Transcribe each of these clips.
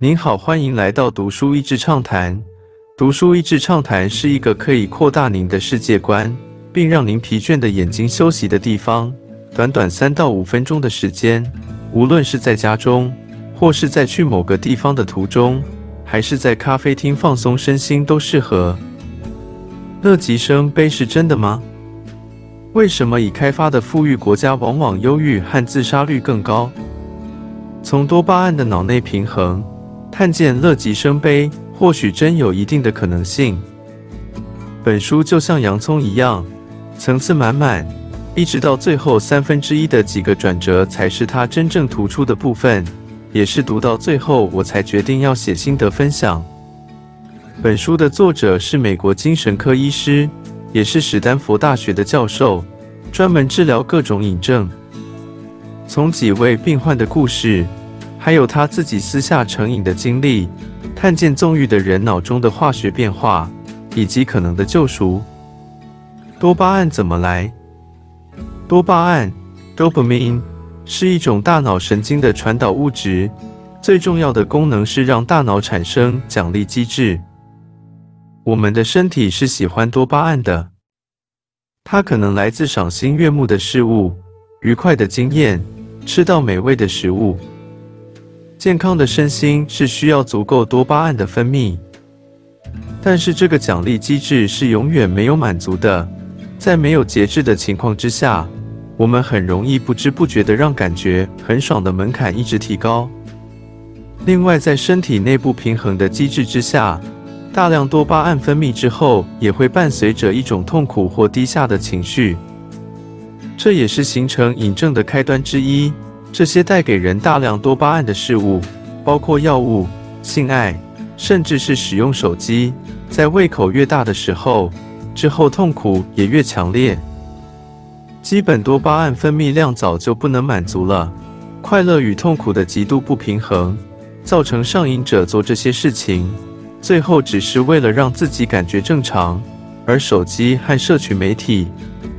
您好，欢迎来到读书益智畅谈。读书益智畅谈是一个可以扩大您的世界观，并让您疲倦的眼睛休息的地方。短短三到五分钟的时间，无论是在家中，或是在去某个地方的途中，还是在咖啡厅放松身心，都适合。乐极生悲是真的吗？为什么已开发的富裕国家往往忧郁和自杀率更高？从多巴胺的脑内平衡。看见乐极生悲，或许真有一定的可能性。本书就像洋葱一样，层次满满，一直到最后三分之一的几个转折，才是它真正突出的部分。也是读到最后，我才决定要写心得分享。本书的作者是美国精神科医师，也是史丹佛大学的教授，专门治疗各种瘾症。从几位病患的故事。还有他自己私下成瘾的经历，看见纵欲的人脑中的化学变化，以及可能的救赎。多巴胺怎么来？多巴胺 （dopamine） 是一种大脑神经的传导物质，最重要的功能是让大脑产生奖励机制。我们的身体是喜欢多巴胺的，它可能来自赏心悦目的事物、愉快的经验、吃到美味的食物。健康的身心是需要足够多巴胺的分泌，但是这个奖励机制是永远没有满足的。在没有节制的情况之下，我们很容易不知不觉的让感觉很爽的门槛一直提高。另外，在身体内部平衡的机制之下，大量多巴胺分泌之后，也会伴随着一种痛苦或低下的情绪，这也是形成瘾症的开端之一。这些带给人大量多巴胺的事物，包括药物、性爱，甚至是使用手机，在胃口越大的时候，之后痛苦也越强烈。基本多巴胺分泌量早就不能满足了，快乐与痛苦的极度不平衡，造成上瘾者做这些事情，最后只是为了让自己感觉正常。而手机和社群媒体，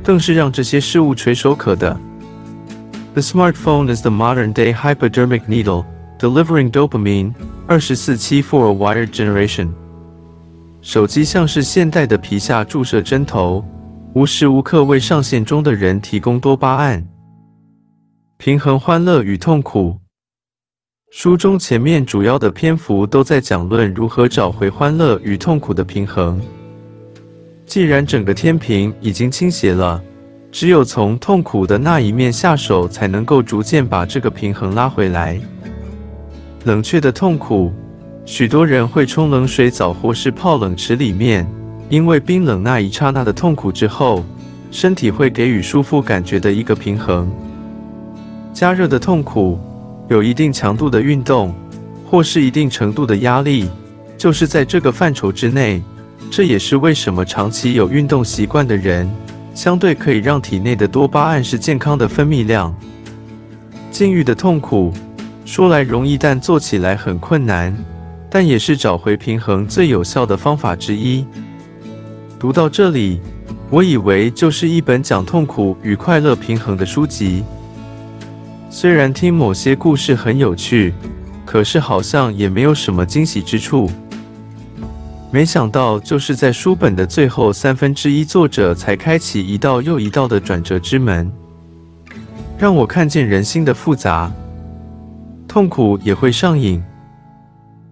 更是让这些事物垂手可得。The smartphone is the modern-day hypodermic needle, delivering dopamine 二十四七 for a wired generation。手机像是现代的皮下注射针头，无时无刻为上线中的人提供多巴胺，平衡欢乐与痛苦。书中前面主要的篇幅都在讲论如何找回欢乐与痛苦的平衡。既然整个天平已经倾斜了。只有从痛苦的那一面下手，才能够逐渐把这个平衡拉回来。冷却的痛苦，许多人会冲冷水澡或是泡冷池里面，因为冰冷那一刹那的痛苦之后，身体会给予舒服感觉的一个平衡。加热的痛苦，有一定强度的运动，或是一定程度的压力，就是在这个范畴之内。这也是为什么长期有运动习惯的人。相对可以让体内的多巴胺是健康的分泌量。禁欲的痛苦说来容易，但做起来很困难，但也是找回平衡最有效的方法之一。读到这里，我以为就是一本讲痛苦与快乐平衡的书籍。虽然听某些故事很有趣，可是好像也没有什么惊喜之处。没想到，就是在书本的最后三分之一，作者才开启一道又一道的转折之门，让我看见人心的复杂，痛苦也会上瘾。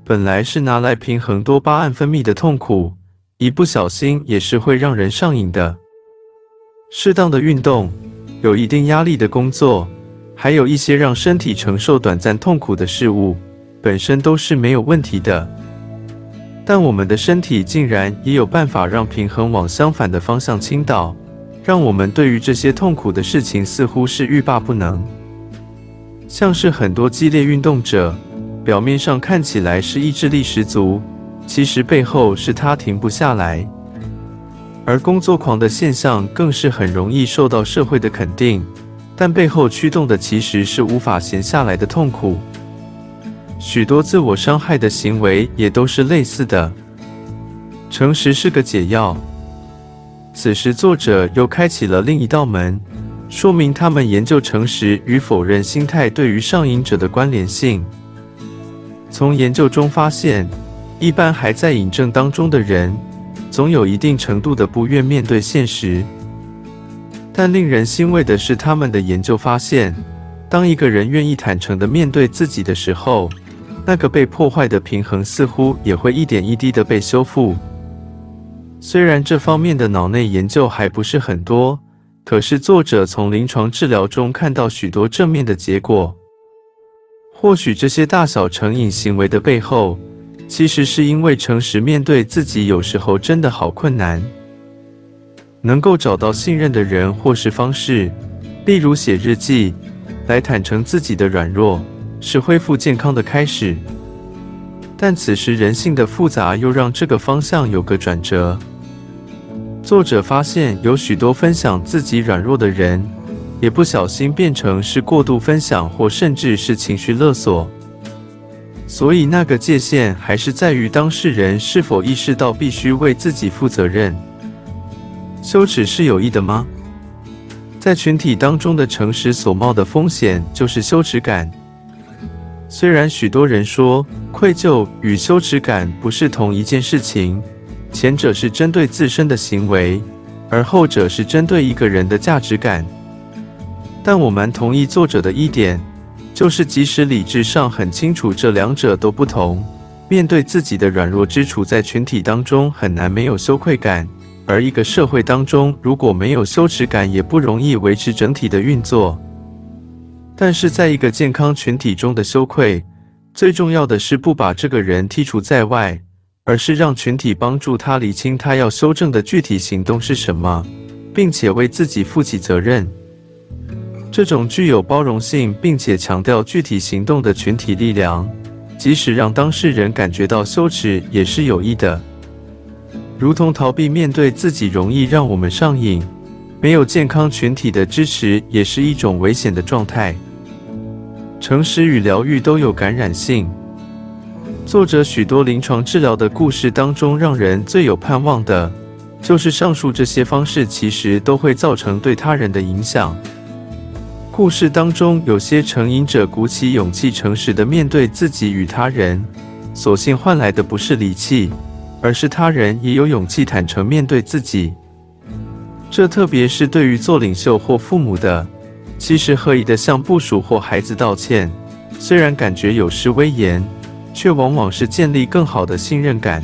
本来是拿来平衡多巴胺分泌的痛苦，一不小心也是会让人上瘾的。适当的运动，有一定压力的工作，还有一些让身体承受短暂痛苦的事物，本身都是没有问题的。但我们的身体竟然也有办法让平衡往相反的方向倾倒，让我们对于这些痛苦的事情似乎是欲罢不能。像是很多激烈运动者，表面上看起来是意志力十足，其实背后是他停不下来。而工作狂的现象更是很容易受到社会的肯定，但背后驱动的其实是无法闲下来的痛苦。许多自我伤害的行为也都是类似的。诚实是个解药。此时，作者又开启了另一道门，说明他们研究诚实与否认心态对于上瘾者的关联性。从研究中发现，一般还在瘾症当中的人，总有一定程度的不愿面对现实。但令人欣慰的是，他们的研究发现，当一个人愿意坦诚地面对自己的时候，那个被破坏的平衡似乎也会一点一滴地被修复。虽然这方面的脑内研究还不是很多，可是作者从临床治疗中看到许多正面的结果。或许这些大小成瘾行为的背后，其实是因为诚实面对自己，有时候真的好困难。能够找到信任的人或是方式，例如写日记，来坦诚自己的软弱，是恢复健康的开始。但此时人性的复杂又让这个方向有个转折。作者发现有许多分享自己软弱的人，也不小心变成是过度分享，或甚至是情绪勒索。所以那个界限还是在于当事人是否意识到必须为自己负责任。羞耻是有益的吗？在群体当中的诚实所冒的风险就是羞耻感。虽然许多人说愧疚与羞耻感不是同一件事情，前者是针对自身的行为，而后者是针对一个人的价值感。但我蛮同意作者的一点，就是即使理智上很清楚这两者都不同，面对自己的软弱之处，在群体当中很难没有羞愧感。而一个社会当中，如果没有羞耻感，也不容易维持整体的运作。但是，在一个健康群体中的羞愧，最重要的是不把这个人剔除在外，而是让群体帮助他理清他要修正的具体行动是什么，并且为自己负起责任。这种具有包容性并且强调具体行动的群体力量，即使让当事人感觉到羞耻，也是有益的。如同逃避面对自己，容易让我们上瘾。没有健康群体的支持，也是一种危险的状态。诚实与疗愈都有感染性。作者许多临床治疗的故事当中，让人最有盼望的，就是上述这些方式其实都会造成对他人的影响。故事当中，有些成瘾者鼓起勇气，诚实的面对自己与他人，所幸换来的不是离弃。而是他人也有勇气坦诚面对自己，这特别是对于做领袖或父母的，其实合宜的向部属或孩子道歉，虽然感觉有失威严，却往往是建立更好的信任感。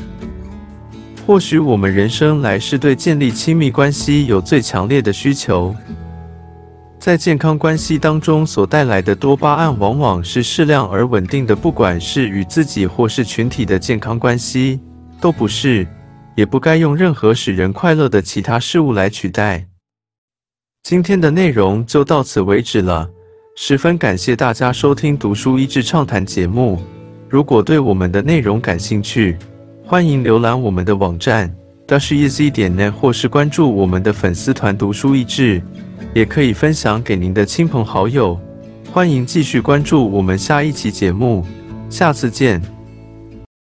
或许我们人生来是对建立亲密关系有最强烈的需求，在健康关系当中所带来的多巴胺，往往是适量而稳定的，不管是与自己或是群体的健康关系。都不是，也不该用任何使人快乐的其他事物来取代。今天的内容就到此为止了，十分感谢大家收听《读书益智畅谈》节目。如果对我们的内容感兴趣，欢迎浏览我们的网站 d a s h e a z 点 net，或是关注我们的粉丝团“读书益智”，也可以分享给您的亲朋好友。欢迎继续关注我们下一期节目，下次见。